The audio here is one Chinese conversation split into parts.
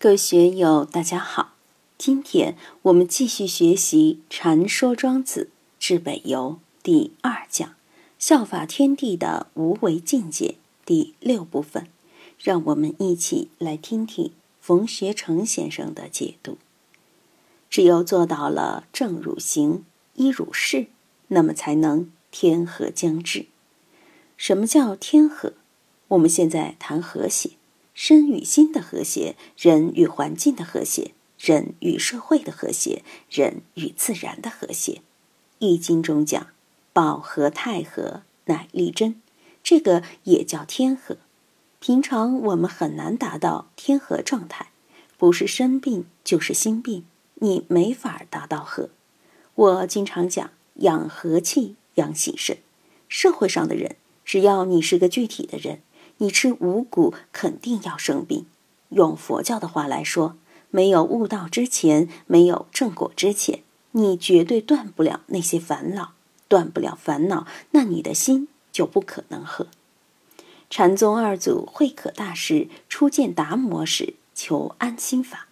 各位学友，大家好。今天我们继续学习《禅说庄子至北游》第二讲“效法天地的无为境界”第六部分。让我们一起来听听冯学成先生的解读。只有做到了正汝行，依汝事，那么才能天和将至。什么叫天和？我们现在谈和谐。身与心的和谐，人与环境的和谐，人与社会的和谐，人与自然的和谐。《易经》中讲“保和泰和，乃利贞”，这个也叫天和。平常我们很难达到天和状态，不是生病就是心病，你没法达到和。我经常讲养和气，养喜肾。社会上的人，只要你是个具体的人。你吃五谷肯定要生病。用佛教的话来说，没有悟道之前，没有正果之前，你绝对断不了那些烦恼，断不了烦恼，那你的心就不可能和。禅宗二祖慧可大师初见达摩时求安心法，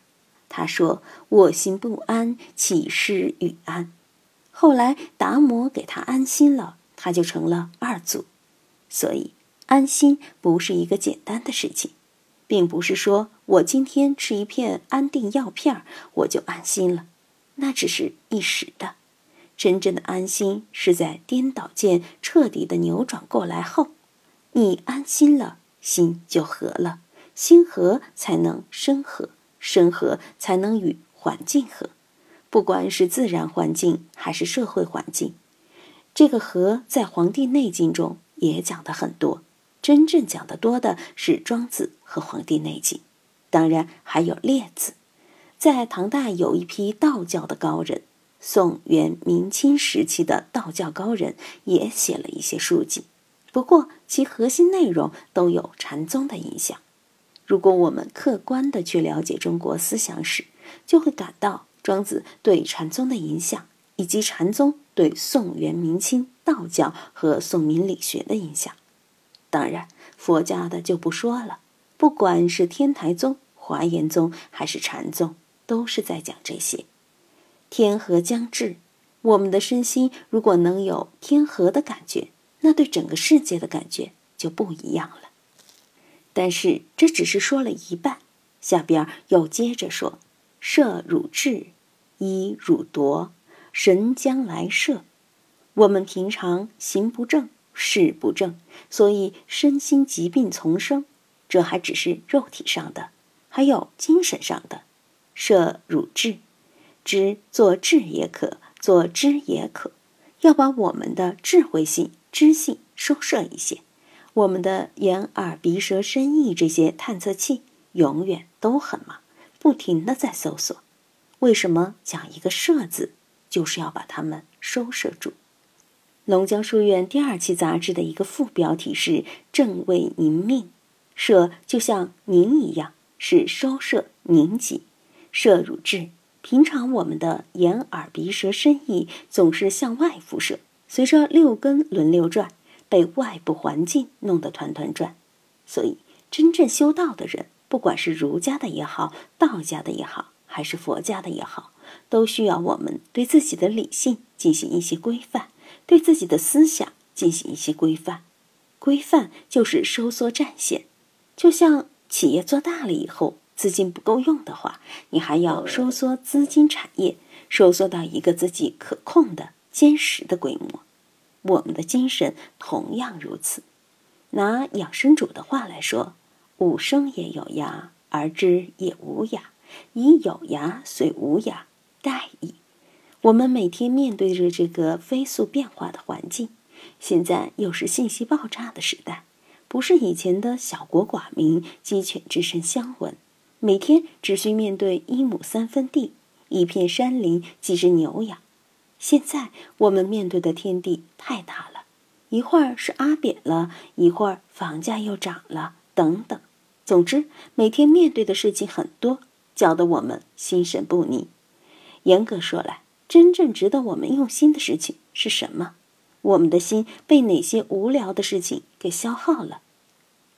他说：“我心不安，岂是与安？”后来达摩给他安心了，他就成了二祖。所以。安心不是一个简单的事情，并不是说我今天吃一片安定药片我就安心了，那只是一时的。真正的安心是在颠倒键彻底的扭转过来后，你安心了，心就和了，心和才能身和，身和才能与环境和，不管是自然环境还是社会环境，这个和在《黄帝内经》中也讲的很多。真正讲得多的是庄子和《黄帝内经》，当然还有列子。在唐代有一批道教的高人，宋元明清时期的道教高人也写了一些书籍，不过其核心内容都有禅宗的影响。如果我们客观的去了解中国思想史，就会感到庄子对禅宗的影响，以及禅宗对宋元明清道教和宋明理学的影响。当然，佛家的就不说了。不管是天台宗、华严宗还是禅宗，都是在讲这些。天和将至，我们的身心如果能有天和的感觉，那对整个世界的感觉就不一样了。但是这只是说了一半，下边又接着说：“摄汝智，依汝夺，神将来摄。”我们平常行不正。事不正，所以身心疾病丛生。这还只是肉体上的，还有精神上的。摄汝智，知做智也可，做知也可。要把我们的智慧性、知性收摄一些。我们的眼、耳、鼻、舌、身、意这些探测器永远都很忙，不停的在搜索。为什么讲一个“摄”字，就是要把它们收摄住。龙江书院第二期杂志的一个副标题是“正为凝命”，摄就像凝一样，是收摄凝集。摄汝志，平常我们的眼耳鼻舌身意总是向外辐射，随着六根轮流转，被外部环境弄得团团转。所以，真正修道的人，不管是儒家的也好，道家的也好，还是佛家的也好，都需要我们对自己的理性进行一些规范。对自己的思想进行一些规范，规范就是收缩战线。就像企业做大了以后，资金不够用的话，你还要收缩资金产业，收缩到一个自己可控的坚实的规模。我们的精神同样如此。拿养生主的话来说：“吾生也有涯，而知也无涯，以有涯随无涯，殆矣。”我们每天面对着这个飞速变化的环境，现在又是信息爆炸的时代，不是以前的小国寡民、鸡犬之声相闻，每天只需面对一亩三分地、一片山林、几只牛羊。现在我们面对的天地太大了，一会儿是阿扁了，一会儿房价又涨了，等等。总之，每天面对的事情很多，搅得我们心神不宁。严格说来，真正值得我们用心的事情是什么？我们的心被哪些无聊的事情给消耗了？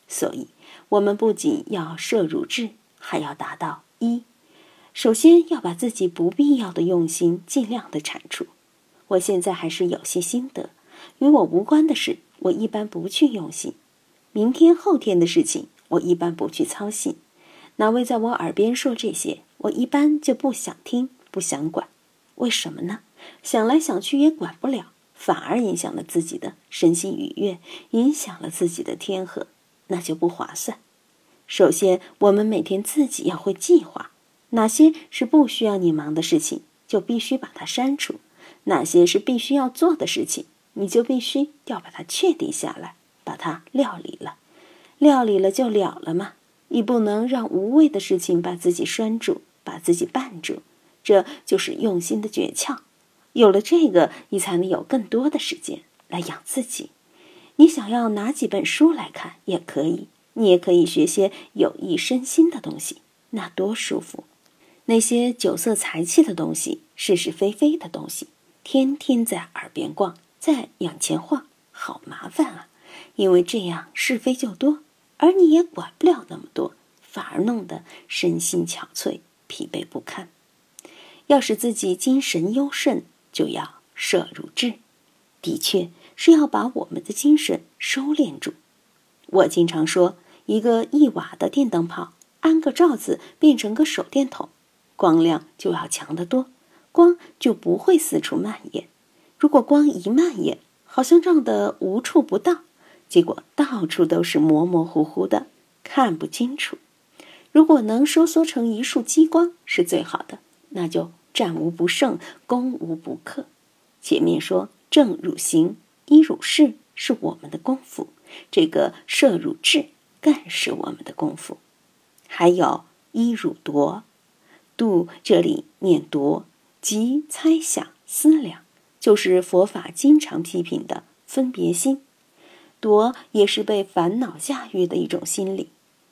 所以，我们不仅要摄入智，还要达到一，首先要把自己不必要的用心尽量的铲除。我现在还是有些心得，与我无关的事，我一般不去用心；明天、后天的事情，我一般不去操心。哪位在我耳边说这些，我一般就不想听，不想管。为什么呢？想来想去也管不了，反而影响了自己的身心愉悦，影响了自己的天和，那就不划算。首先，我们每天自己要会计划，哪些是不需要你忙的事情，就必须把它删除。哪些是必须要做的事情，你就必须要把它确定下来，把它料理了，料理了就了了嘛。你不能让无谓的事情把自己拴住，把自己绊住，这就是用心的诀窍。有了这个，你才能有更多的时间来养自己。你想要拿几本书来看也可以，你也可以学些有益身心的东西，那多舒服。那些酒色财气的东西，是是非非的东西。天天在耳边逛，在眼前晃，好麻烦啊！因为这样是非就多，而你也管不了那么多，反而弄得身心憔悴、疲惫不堪。要使自己精神优胜，就要摄入智，的确是要把我们的精神收敛住。我经常说，一个一瓦的电灯泡，安个罩子变成个手电筒，光亮就要强得多。光就不会四处蔓延。如果光一蔓延，好像照得无处不到，结果到处都是模模糊糊的，看不清楚。如果能收缩成一束激光，是最好的，那就战无不胜，攻无不克。前面说正汝行，依汝事，是我们的功夫；这个摄汝智，更是我们的功夫。还有依汝夺，度这里念夺。即猜想、思量，就是佛法经常批评的分别心。夺也是被烦恼驾驭的一种心理，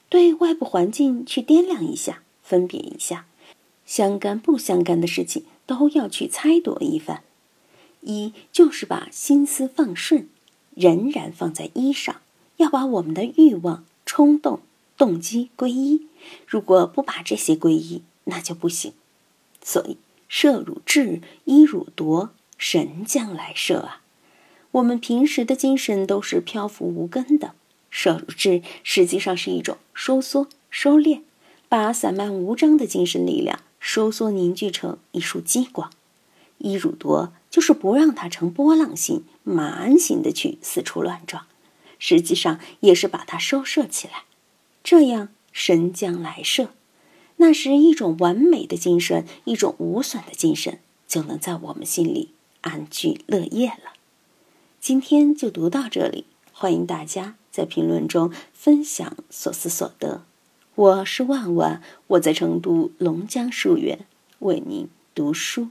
对外部环境去掂量一下、分别一下，相干不相干的事情都要去猜度一番。一就是把心思放顺，仍然放在一上，要把我们的欲望、冲动、动机归一。如果不把这些归一，那就不行。所以。摄汝智，依汝夺，神将来摄啊！我们平时的精神都是漂浮无根的，摄汝智实际上是一种收缩、收敛，把散漫无章的精神力量收缩凝聚成一束激光。伊汝多就是不让它成波浪形、马鞍形的去四处乱撞，实际上也是把它收摄起来，这样神将来摄。那时，一种完美的精神，一种无损的精神，就能在我们心里安居乐业了。今天就读到这里，欢迎大家在评论中分享所思所得。我是万万，我在成都龙江书院为您读书。